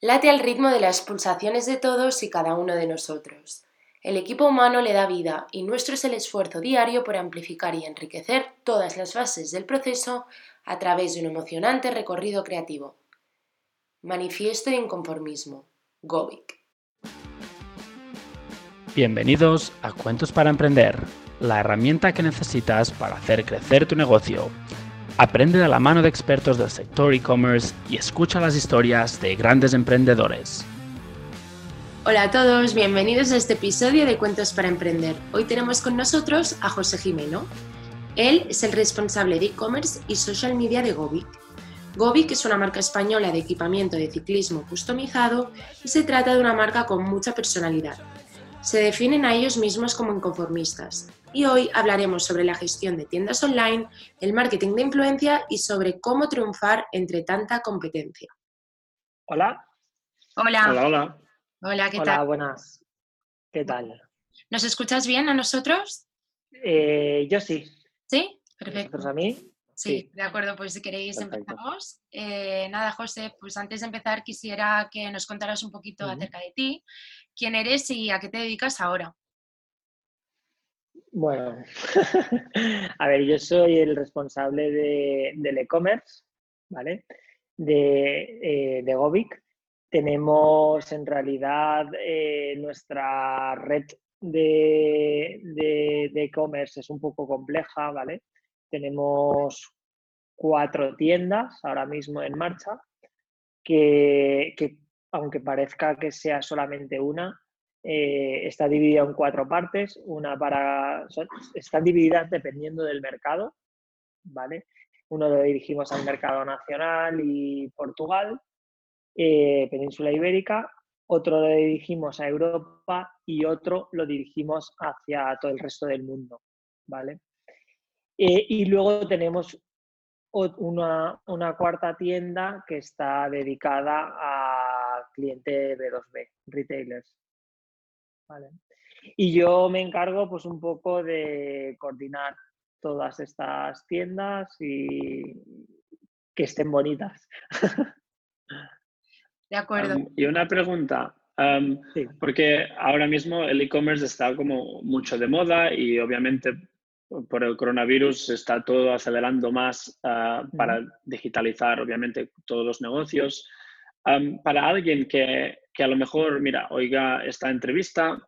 Late al ritmo de las pulsaciones de todos y cada uno de nosotros. El equipo humano le da vida y nuestro es el esfuerzo diario por amplificar y enriquecer todas las fases del proceso a través de un emocionante recorrido creativo. Manifiesto de inconformismo. Govik. Bienvenidos a Cuentos para Emprender, la herramienta que necesitas para hacer crecer tu negocio. Aprende de la mano de expertos del sector e-commerce y escucha las historias de grandes emprendedores. Hola a todos, bienvenidos a este episodio de Cuentos para Emprender. Hoy tenemos con nosotros a José Jimeno. Él es el responsable de e-commerce y social media de Govik. Govik es una marca española de equipamiento de ciclismo customizado y se trata de una marca con mucha personalidad. Se definen a ellos mismos como inconformistas y hoy hablaremos sobre la gestión de tiendas online, el marketing de influencia y sobre cómo triunfar entre tanta competencia. Hola. Hola. Hola, hola. Hola, ¿qué Hola, tal? buenas. ¿Qué tal? ¿Nos escuchas bien a nosotros? Eh, yo sí. ¿Sí? Perfecto. ¿Vosotros a mí? Sí, de acuerdo, pues si queréis Perfecto. empezamos. Eh, nada, José, pues antes de empezar quisiera que nos contaras un poquito acerca de ti, quién eres y a qué te dedicas ahora. Bueno, a ver, yo soy el responsable de- del e-commerce, ¿vale? De, eh, de Govik. Tenemos en realidad eh, nuestra red de e-commerce es un poco compleja, ¿vale? Tenemos cuatro tiendas ahora mismo en marcha que aunque parezca que sea solamente una, eh, está dividida en cuatro partes. Una para. están divididas dependiendo del mercado, ¿vale? Uno lo dirigimos al mercado nacional y Portugal, eh, Península Ibérica. Otro lo dirigimos a Europa y otro lo dirigimos hacia todo el resto del mundo, ¿vale? Eh, y luego tenemos una, una cuarta tienda que está dedicada a cliente B2B, retailers. ¿vale? Y yo me encargo pues un poco de coordinar todas estas tiendas y que estén bonitas. De acuerdo. Y una pregunta, Sí. porque ahora mismo el e-commerce está como mucho de moda y obviamente por el coronavirus está todo acelerando más ah, para digitalizar obviamente todos los negocios. Am, para alguien que, que a lo mejor, mira, oiga esta entrevista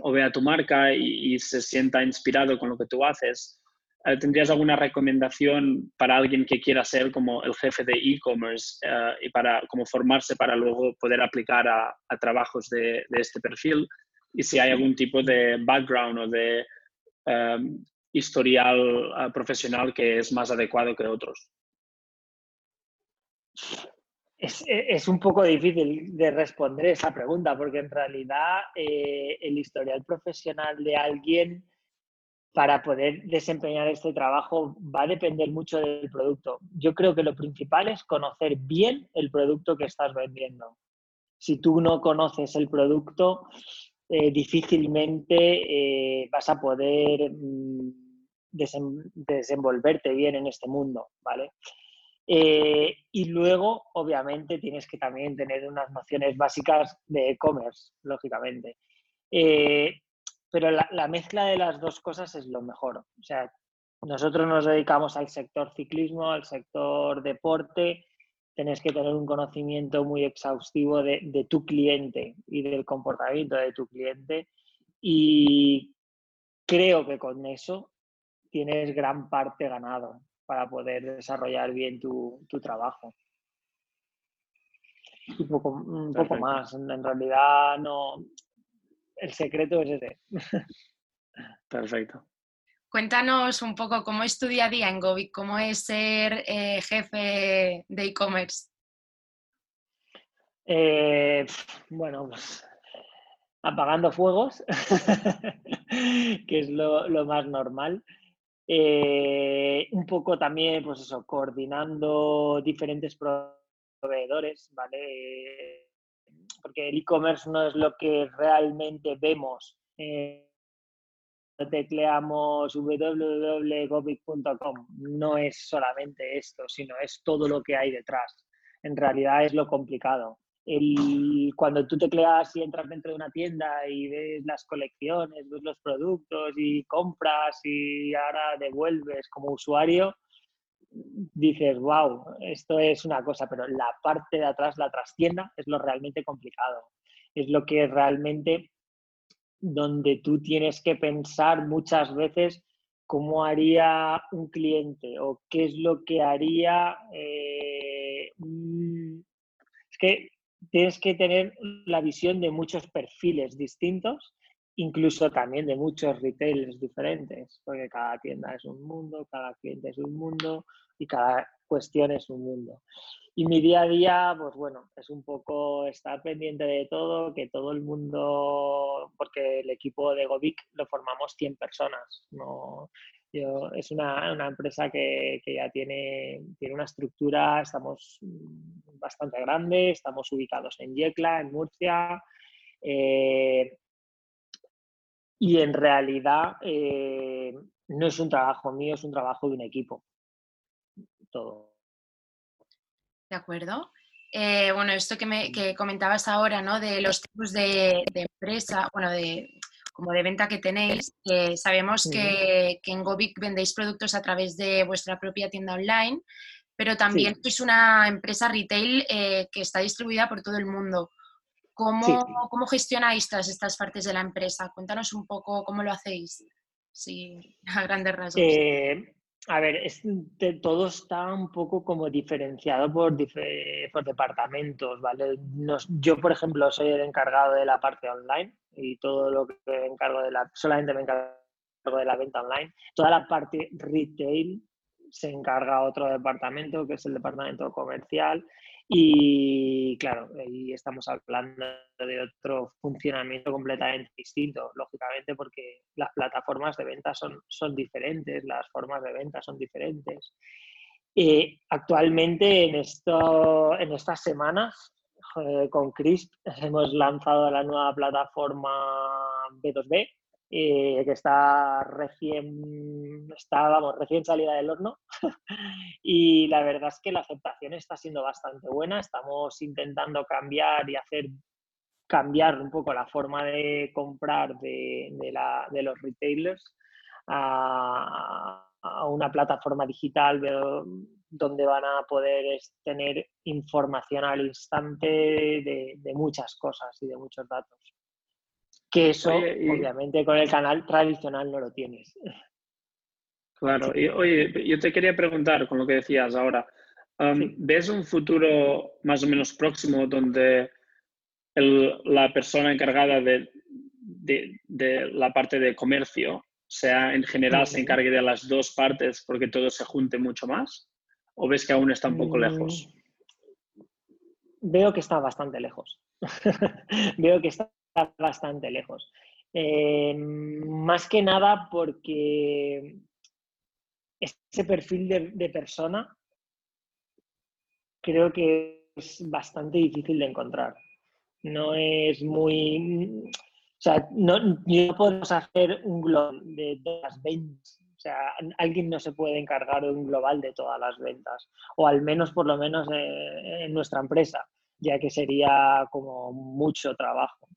o vea tu marca y, y se sienta inspirado con lo que tú haces, eh, ¿tendrías alguna recomendación para alguien que quiera ser como el jefe de e-commerce eh, y para como formarse para luego poder aplicar a, a trabajos de, de este perfil? Y si hay algún tipo de background o de em, historial eh, profesional que es más adecuado que otros. Es, e- es un poco difícil de responder esa pregunta porque en realidad eh, el historial profesional de alguien para poder desempeñar este trabajo va a depender mucho del producto. Yo creo que lo principal es conocer bien el producto que estás vendiendo. Si tú no conoces el producto, eh, difícilmente eh, vas a poder mm, desenvolverte bien en este mundo, ¿vale? Eh, y luego, obviamente, tienes que también tener unas nociones básicas de e-commerce, lógicamente. Eh, pero la, la mezcla de las dos cosas es lo mejor. O sea, nosotros nos dedicamos al sector ciclismo, al sector deporte. Tienes que tener un conocimiento muy exhaustivo de, de tu cliente y del comportamiento de tu cliente. Y creo que con eso tienes gran parte ganado para poder desarrollar bien tu, tu trabajo. Un poco, un poco Perfecto. más. En, realidad, no. El secreto es ese. Perfecto. Cuéntanos un poco cómo es tu día a día en Govik, cómo es ser eh, jefe de e-commerce. Eh, bueno, pues apagando fuegos, que es lo, lo más normal. Eh, un poco también, pues eso, coordinando diferentes proveedores, ¿vale? Porque el e-commerce no es lo que realmente vemos. eh, tecleamos www.gobic.com. No es solamente esto, sino es todo lo que hay detrás. En realidad es lo complicado. El, cuando tú tecleas y entras dentro de una tienda y ves las colecciones, ves los productos y compras y ahora devuelves como usuario, dices, wow, esto es una cosa, pero la parte de atrás, la trastienda, es lo realmente complicado. Es lo que realmente donde tú tienes que pensar muchas veces cómo haría un cliente o qué es lo que haría. Eh, es que tienes que tener la visión de muchos perfiles distintos, incluso también de muchos retailers diferentes, porque cada tienda es un mundo, cada cliente es un mundo y cada cuestión es un mundo. Y mi día a día, pues bueno, es un poco estar pendiente de todo, que todo el mundo, porque el equipo de Govic lo formamos 100 personas, no, es una, una empresa que, que, ya tiene, tiene una estructura, estamos bastante grande, estamos ubicados en Yecla, en Murcia, eh, y en realidad eh, no es un trabajo mío, es un trabajo de un equipo. Todo. De acuerdo. Eh, bueno, esto que, me, que comentabas ahora, ¿no? De los tipos de, de empresa, bueno, de, como de venta que tenéis. sabemos que, en Govic vendéis productos a través de vuestra propia tienda online, pero también es una empresa retail eh, que está distribuida por todo el mundo. ¿Cómo, ¿Cómo, gestionáis todas estas partes de la empresa? Cuéntanos un poco cómo lo hacéis, sí, a grandes rasgos. Eh, a ver, todo está un poco como diferenciado por, por departamentos, ¿vale? yo, por ejemplo, soy el encargado de la parte online y todo lo que me encargo de la, solamente me encargo de la venta online. Toda la parte retail se encarga otro departamento, que es el departamento comercial. Y claro, ahí estamos hablando de otro funcionamiento completamente distinto, lógicamente, porque las plataformas de venta son, son diferentes, las formas de venta son diferentes. Eh, actualmente, en, esto, en estas semanas, eh, con Crisp hemos lanzado la nueva plataforma B2B, eh, que está recién, está, vamos, recién salida del horno. y la verdad es que la aceptación está siendo bastante buena. Estamos intentando cambiar y hacer cambiar un poco la forma de comprar de, de los retailers a, una plataforma digital donde van a poder tener información al instante de, muchas cosas y de muchos datos. Que eso, obviamente, con el canal tradicional no lo tienes. Claro, y oye, yo te quería preguntar con lo que decías ahora, um, ¿ves un futuro más o menos próximo donde la persona encargada de, de, la parte de comercio sea en general se encargue de las dos partes porque todo se junte mucho más? ¿O ves que aún está un poco mm, lejos? Veo que está bastante lejos. Veo que está bastante lejos. Eh, más que nada porque ese perfil de, persona creo que es bastante difícil de encontrar. No es muy... O sea, no, no podemos hacer un global de las ventas o sea, alguien no se puede encargar un global de todas las ventas, o al menos por lo menos eh, en nuestra empresa, ya que sería como mucho trabajo.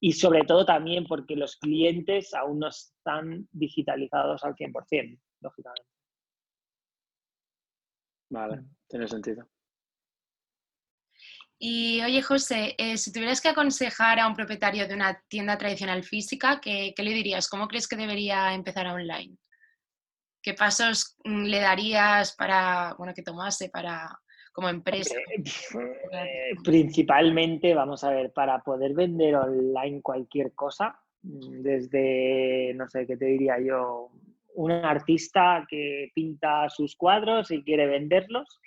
Y sobre todo también porque los clientes aún no están digitalizados al 100%, lógicamente. Vale, mm. tiene sentido. Y oye, José, eh, si tuvieras que aconsejar a un propietario de una tienda tradicional física, ¿qué, ¿qué, le dirías? ¿Cómo crees que debería empezar online? ¿Qué pasos mm, le darías para, bueno, que tomase para, como empresa? Principalmente, vamos a ver, para poder vender online cualquier cosa, desde, no sé, ¿qué te diría yo? Un artista que pinta sus cuadros y quiere venderlos,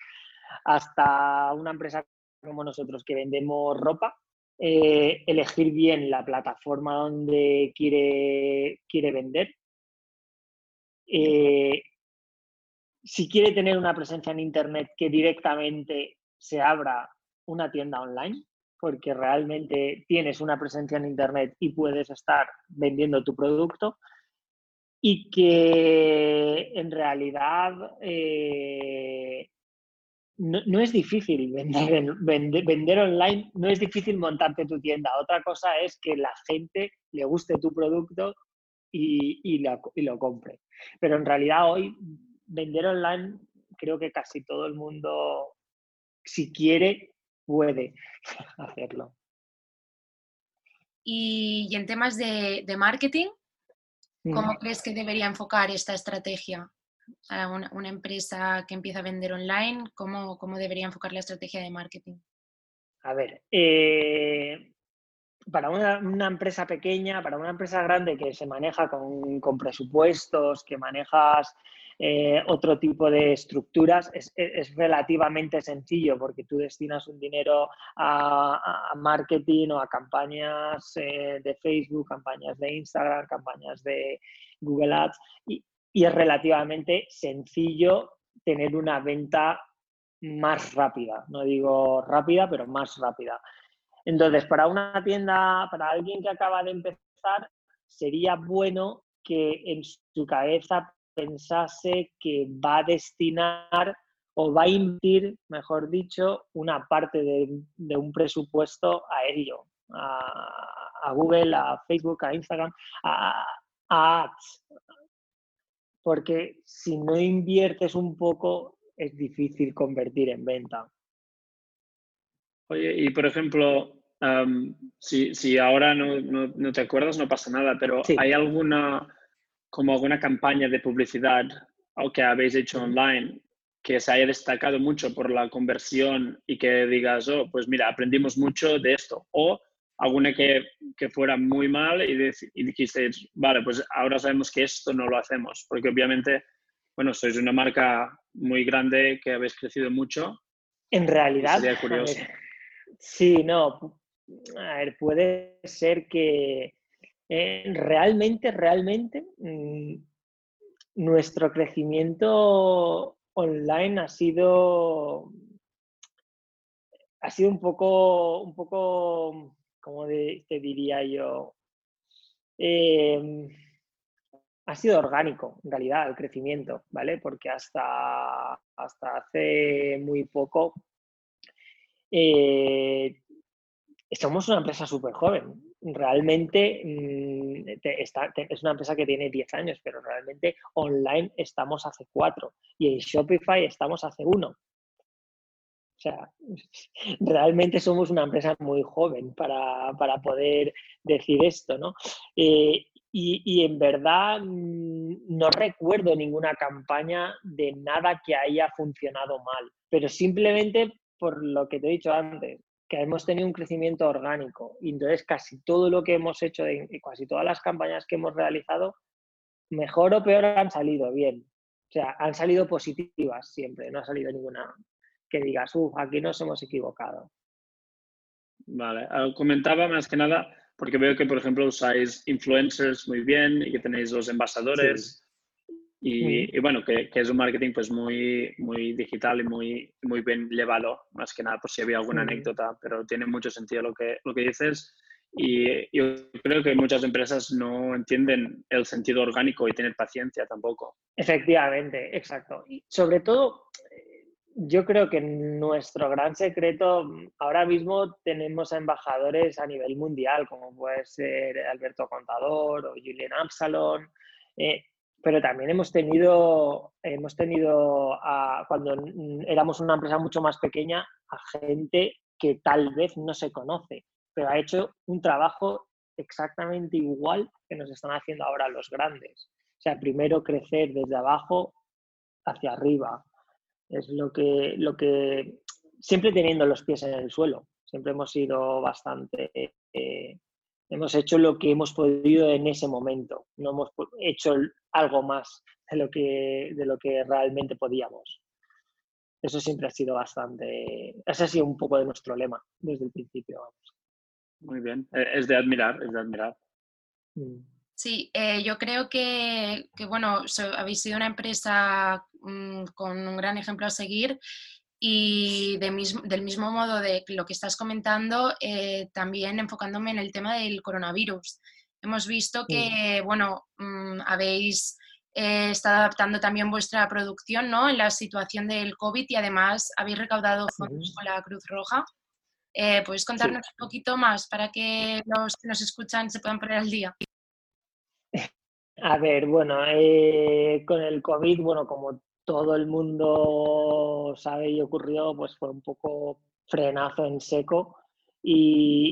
hasta una empresa como nosotros que vendemos ropa, eh, elegir bien la plataforma donde quiere, quiere vender eh, si quiere tener una presencia en Internet, que directamente se abra una tienda online, porque realmente tienes una presencia en Internet y puedes estar vendiendo tu producto y que en realidad eh, no, es difícil vender, vender, online, no es difícil montarte tu tienda. Otra cosa es que la gente le guste tu producto y, lo, compre. Pero en realidad hoy vender online creo que casi todo el mundo, si quiere, puede hacerlo. Y, en temas de, marketing, ¿cómo mm. crees que debería enfocar esta estrategia? A una, empresa que empieza a vender online, ¿cómo, ¿cómo, debería enfocar la estrategia de marketing? A ver, eh, para una, empresa pequeña, para una empresa grande que se maneja con, presupuestos, que manejas eh, otro tipo de estructuras, es, relativamente sencillo porque tú destinas un dinero a, marketing o a campañas eh, de Facebook, campañas de Instagram, campañas de Google Ads y, y es relativamente sencillo tener una venta más rápida. No digo rápida, pero más rápida. Entonces, para una tienda, para alguien que acaba de empezar, sería bueno que en su cabeza pensase que va a destinar o va a invertir, mejor dicho, una parte de, un presupuesto a ello, a, Google, a Facebook, a Instagram, a, a Ads. Porque si no inviertes un poco, es difícil convertir en venta. Oye, y por ejemplo, si, ahora no, te acuerdas, no pasa nada, pero ¿hay alguna, como alguna campaña de publicidad que habéis hecho online que se haya destacado mucho por la conversión y que digas, oh, pues mira, aprendimos mucho de esto? O alguna que, fuera muy mal y, y dijisteis, vale, pues ahora sabemos que esto no lo hacemos, porque obviamente, bueno, sois una marca muy grande que habéis crecido mucho. En realidad, sería curioso. Sí, no, a ver, puede ser que eh, realmente, realmente mm, nuestro crecimiento online ha sido ha sido un poco, un poco, como te diría yo, em, ha sido orgánico, en realidad, el crecimiento, ¿vale? Porque hasta, hasta hace muy poco eh, somos una empresa súper joven. Realmente mm, es una empresa que tiene 10 años, pero realmente online estamos hace 4 y en Shopify estamos hace 1. O sea, realmente somos una empresa muy joven para, poder decir esto, ¿no? Eh, y, y, en verdad mm, no recuerdo ninguna campaña de nada que haya funcionado mal, pero simplemente por lo que te he dicho antes, que hemos tenido un crecimiento orgánico y entonces casi todo lo que hemos hecho, de, casi todas las campañas que hemos realizado, mejor o peor han salido bien. O sea, han salido positivas siempre, no ha salido ninguna que digas, uff, aquí nos hemos equivocado. Vale, ah, comentaba más que nada porque veo que, por ejemplo, usáis influencers muy bien y que tenéis los embajadores. Y, bueno, que, es un marketing pues muy, muy digital y muy, muy bien llevado, más que nada por si había alguna anécdota, pero tiene mucho sentido lo que, lo que dices. Y yo creo que muchas empresas no entienden el sentido orgánico y tienen paciencia tampoco. Efectivamente, exacto. Y sobre todo, yo creo que nuestro gran secreto, ahora mismo tenemos embajadores a nivel mundial, como puede ser Alberto Contador o Julian Absalon. Eh, pero también hemos tenido, hemos tenido cuando éramos una empresa mucho más pequeña, a gente que tal vez no se conoce, pero ha hecho un trabajo exactamente igual que nos están haciendo ahora los grandes. O sea, primero crecer desde abajo hacia arriba. Es lo que, lo que siempre teniendo los pies en el suelo. Siempre hemos sido bastante eh, hemos hecho lo que hemos podido en ese momento, no hemos hecho algo más de lo que, de lo que realmente podíamos. Eso siempre ha sido bastante, ese ha sido un poco de nuestro lema desde el principio. Muy bien, e, es de admirar, es de admirar. Mm. Sí, eh, yo creo que, bueno, habéis sido una empresa mm, con un gran ejemplo a seguir y del mismo modo de lo que estás comentando, eh, también enfocándome en el tema del coronavirus. Hemos visto que, bueno, mm, habéis eh, está adaptando también vuestra producción ¿no? en la situación del COVID y además habéis recaudado fondos con la Cruz Roja. Eh, ¿Puedes contarnos un poquito más para que los que nos escuchan se puedan poner al día? A ver, bueno, eh, con el COVID, bueno, como todo el mundo sabe y ocurrió, pues fue un poco frenazo en seco y,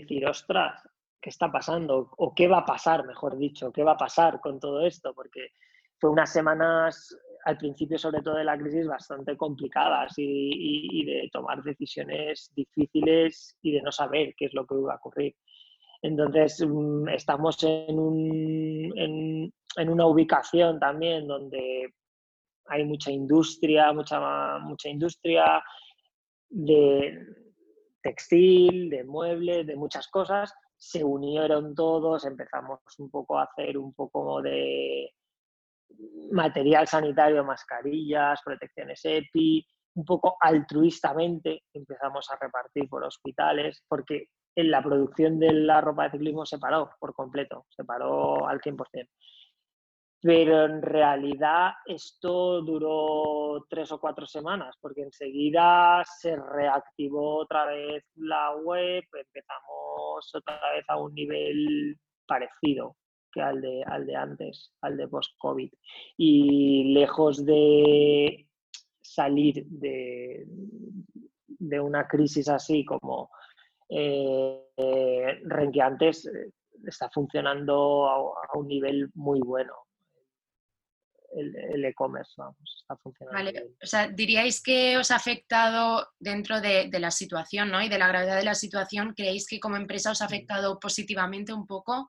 decir, ostras, ¿qué está pasando? ¿O qué va a pasar, mejor dicho? ¿Qué va a pasar con todo esto? Porque fue unas semanas, al principio sobre todo de la crisis, bastante complicadas y, de tomar decisiones difíciles y de no saber qué es lo que iba a ocurrir. Entonces, mm, estamos en, un, en, una ubicación también donde hay mucha industria, mucha, mucha industria de textil, de muebles, de muchas cosas. Se unieron todos, empezamos un poco a hacer un poco de material sanitario, mascarillas, protecciones EPI, un poco altruistamente empezamos a repartir por hospitales, porque en la producción de la ropa de ciclismo se paró por completo, se paró al 100%. Pero en realidad esto duró tres o cuatro semanas, porque enseguida se reactivó otra vez la web, empezamos otra vez a un nivel parecido que al de, al de antes, al de post-COVID. Y lejos de salir de, de una crisis así como eh, Renqueantes eh, está funcionando a, un nivel muy bueno. El e-commerce, vamos, está funcionando. Vale, o sea, diríais que os ha afectado dentro de, la situación, ¿no? Y de la gravedad de la situación, ¿creéis que como empresa os ha afectado positivamente un poco?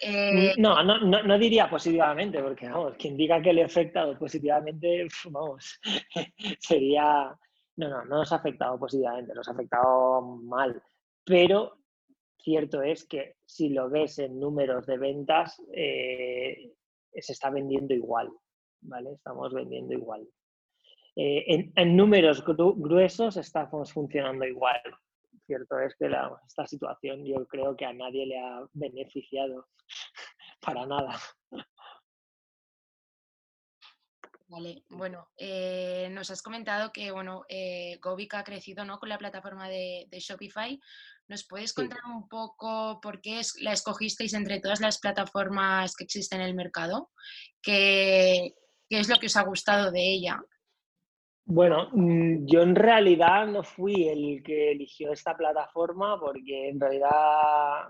Eh, no, no, no, no, diría positivamente, porque vamos, quien diga que le ha afectado positivamente, vamos, sería. No, no, no nos ha afectado positivamente, nos ha afectado mal pero cierto es que si lo ves en números de ventas, eh, se está vendiendo igual, ¿vale? Estamos vendiendo igual. Eh, en, números gruesos estamos funcionando igual. Cierto es que esta situación yo creo que a nadie le ha beneficiado para nada. Vale, bueno, eh, nos has comentado que bueno, eh, Gobic ha crecido ¿no? con la plataforma de, Shopify. ¿Nos puedes contar un poco por qué la escogisteis entre todas las plataformas que existen en el mercado? ¿Qué, ¿Qué, es lo que os ha gustado de ella? Bueno, mm, yo en realidad no fui el que eligió esta plataforma porque en realidad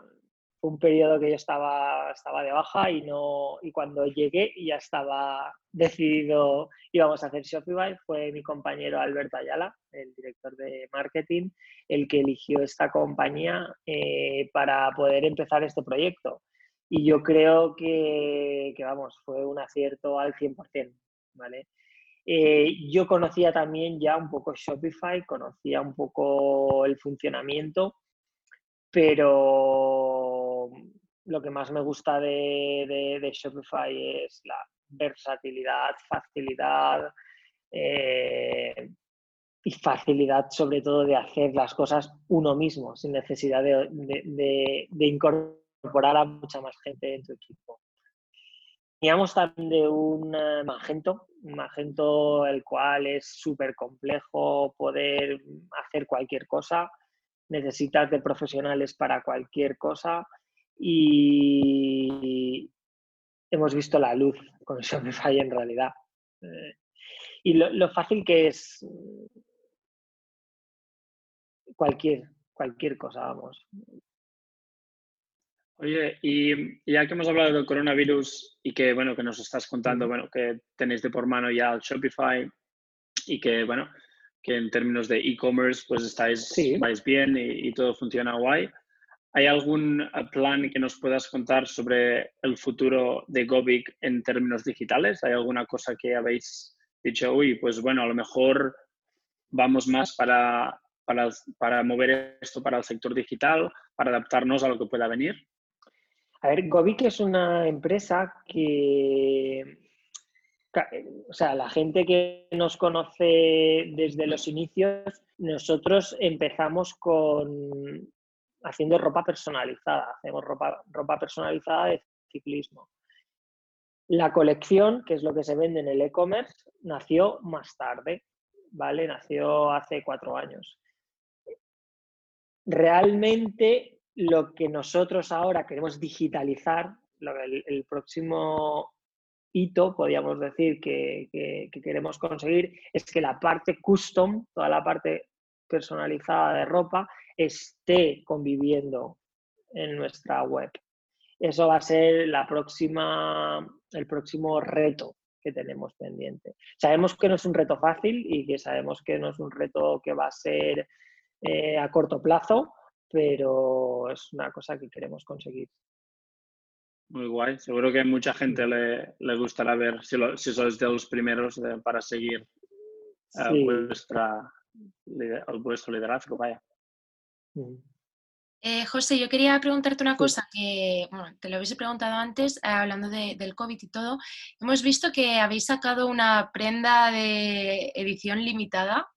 fue un periodo que yo estaba, estaba de baja y, no, y cuando llegué ya estaba decidido, íbamos a hacer Shopify, fue mi compañero Alberto Ayala, el director de marketing, el que eligió esta compañía eh, para poder empezar este proyecto. Y yo creo que, vamos, fue un acierto al 100%, ¿vale? Eh, yo conocía también ya un poco Shopify, conocía un poco el funcionamiento, pero lo que más me gusta de, de, Shopify es la versatilidad, facilidad eh, y facilidad sobre todo de hacer las cosas uno mismo, sin necesidad de, incorporar a mucha más gente en tu equipo. Teníamos también de un eh, Magento, un Magento el cual es súper complejo poder hacer cualquier cosa necesitas de profesionales para cualquier cosa y hemos visto la luz con Shopify en realidad. Eh, y lo, fácil que es cualquier, cualquier cosa, vamos. Oye, y ya que hemos hablado del coronavirus y que, bueno, que nos estás contando, bueno, que tenéis de por mano ya el Shopify y que, bueno, que en términos de e-commerce pues estáis vais bien y, todo funciona guay. ¿Hay algún eh, plan que nos puedas contar sobre el futuro de Gobic en términos digitales? ¿Hay alguna cosa que habéis dicho, uy, pues bueno, a lo mejor vamos más para, para, para mover esto para el sector digital, para adaptarnos a lo que pueda venir? A ver, Gobic es una empresa que o sea, la gente que nos conoce desde los inicios, nosotros empezamos con haciendo ropa personalizada, hacemos ropa, ropa personalizada de ciclismo. La colección, que es lo que se vende en el e-commerce, nació más tarde, ¿vale? Nació hace cuatro años. Realmente lo que nosotros ahora queremos digitalizar, el, próximo hito, podríamos decir, que, que, queremos conseguir, es que la parte custom, toda la parte personalizada de ropa, esté conviviendo en nuestra web. Eso va a ser la próxima, el próximo reto que tenemos pendiente. Sabemos que no es un reto fácil y que sabemos que no es un reto que va a ser eh, a corto plazo, pero es una cosa que queremos conseguir. Muy guay. Seguro que a mucha gente le, le gustará ver si, si sois de los primeros para seguir eh, vuestra, vuestro liderazgo. Vaya. Eh, José, yo quería preguntarte una cosa que, bueno, te lo habéis preguntado antes, eh, hablando del COVID y todo. Hemos visto que habéis sacado una prenda de edición limitada.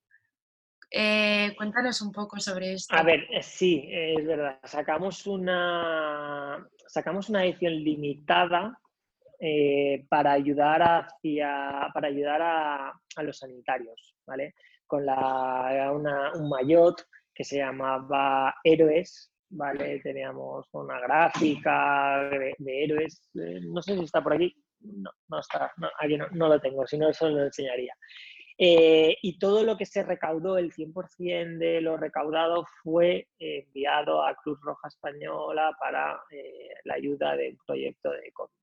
Eh, cuéntanos un poco sobre esto. A ver, sí, es verdad. Sacamos una, sacamos una edición limitada para ayudar, hacia, para ayudar a, los sanitarios, ¿vale? Con la, un maillot que se llamaba Héroes, ¿vale? Teníamos una gráfica de, héroes, eh, no sé si está por aquí, no, no está, no, aquí no, lo tengo, si no eso lo enseñaría. Eh, y todo lo que se recaudó, el 100% de lo recaudado fue enviado a Cruz Roja Española para eh, la ayuda del proyecto de COVID.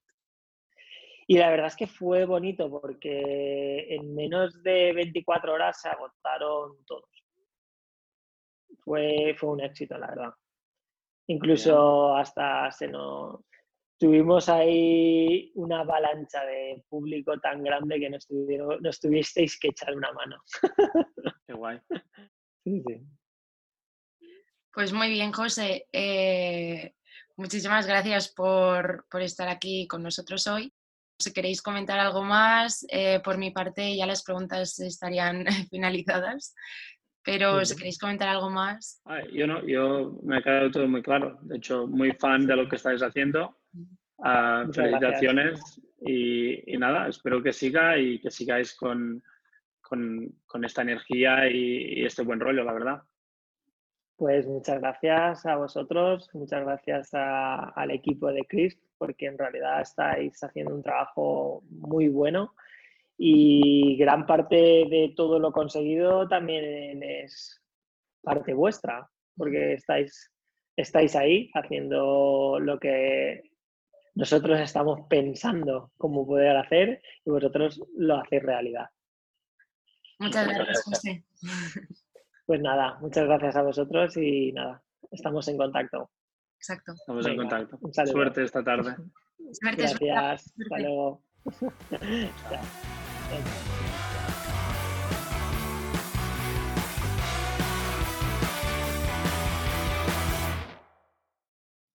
Y la verdad es que fue bonito porque en menos de 24 horas se agotaron todos. Fue, fue un éxito, la verdad. Incluso hasta se nos... Tuvimos ahí una avalancha de público tan grande que nos, tuvieron, nos tuvisteis que echar una mano. Qué guay. Pues muy bien, José. Eh, muchísimas gracias por, estar aquí con nosotros hoy. Si queréis comentar algo más, eh, por mi parte ya las preguntas estarían finalizadas. Pero si queréis comentar algo más. yo no, yo me ha quedado todo muy claro. De hecho, muy fan de lo que estáis haciendo. Uh, felicitaciones y, y, nada, espero que siga y que sigáis con, con, con esta energía y, este buen rollo, la verdad. Pues muchas gracias a vosotros, muchas gracias al equipo de Chris, porque en realidad estáis haciendo un trabajo muy bueno y gran parte de todo lo conseguido también es parte vuestra, porque estáis, estáis ahí haciendo lo que nosotros estamos pensando cómo poder hacer y vosotros lo hacéis realidad. Muchas gracias, José. Pues nada, muchas gracias a vosotros y nada, estamos en contacto. Exacto. Estamos en contacto. Suerte esta tarde. Suerte, gracias. Hasta luego.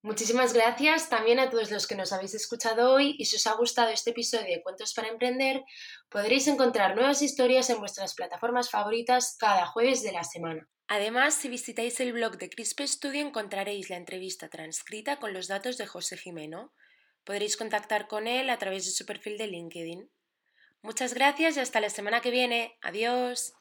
Muchísimas gracias también a todos los que nos habéis escuchado hoy y si os ha gustado este episodio de Cuentos para Emprender, podréis encontrar nuevas historias en vuestras plataformas favoritas cada jueves de la semana. Además, si visitáis el blog de Crisp Studio encontraréis la entrevista transcrita con los datos de José Jimeno. Podréis contactar con él a través de su perfil de LinkedIn. Muchas gracias y hasta la semana que viene. Adiós.